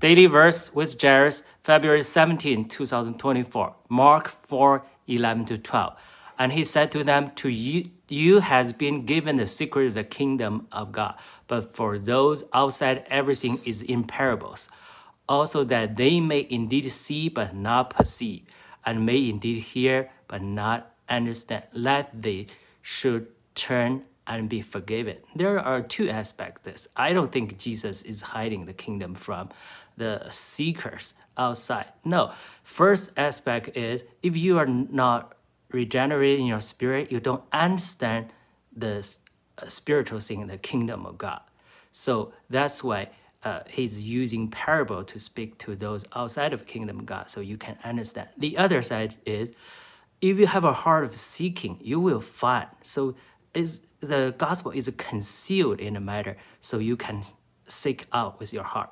Daily verse with Jairus, February 17, 2024, Mark 4, 11 to 12. And he said to them, To you, you has been given the secret of the kingdom of God, but for those outside, everything is in parables, also that they may indeed see but not perceive, and may indeed hear but not understand, Let they should turn and be forgiven. There are two aspects this. I don't think Jesus is hiding the kingdom from the seekers outside. No. First aspect is if you are not regenerated in your spirit, you don't understand the uh, spiritual thing, in the kingdom of God. So that's why uh, he's using parable to speak to those outside of kingdom of God, so you can understand. The other side is, if you have a heart of seeking, you will find. So is the gospel is concealed in the matter, so you can seek out with your heart.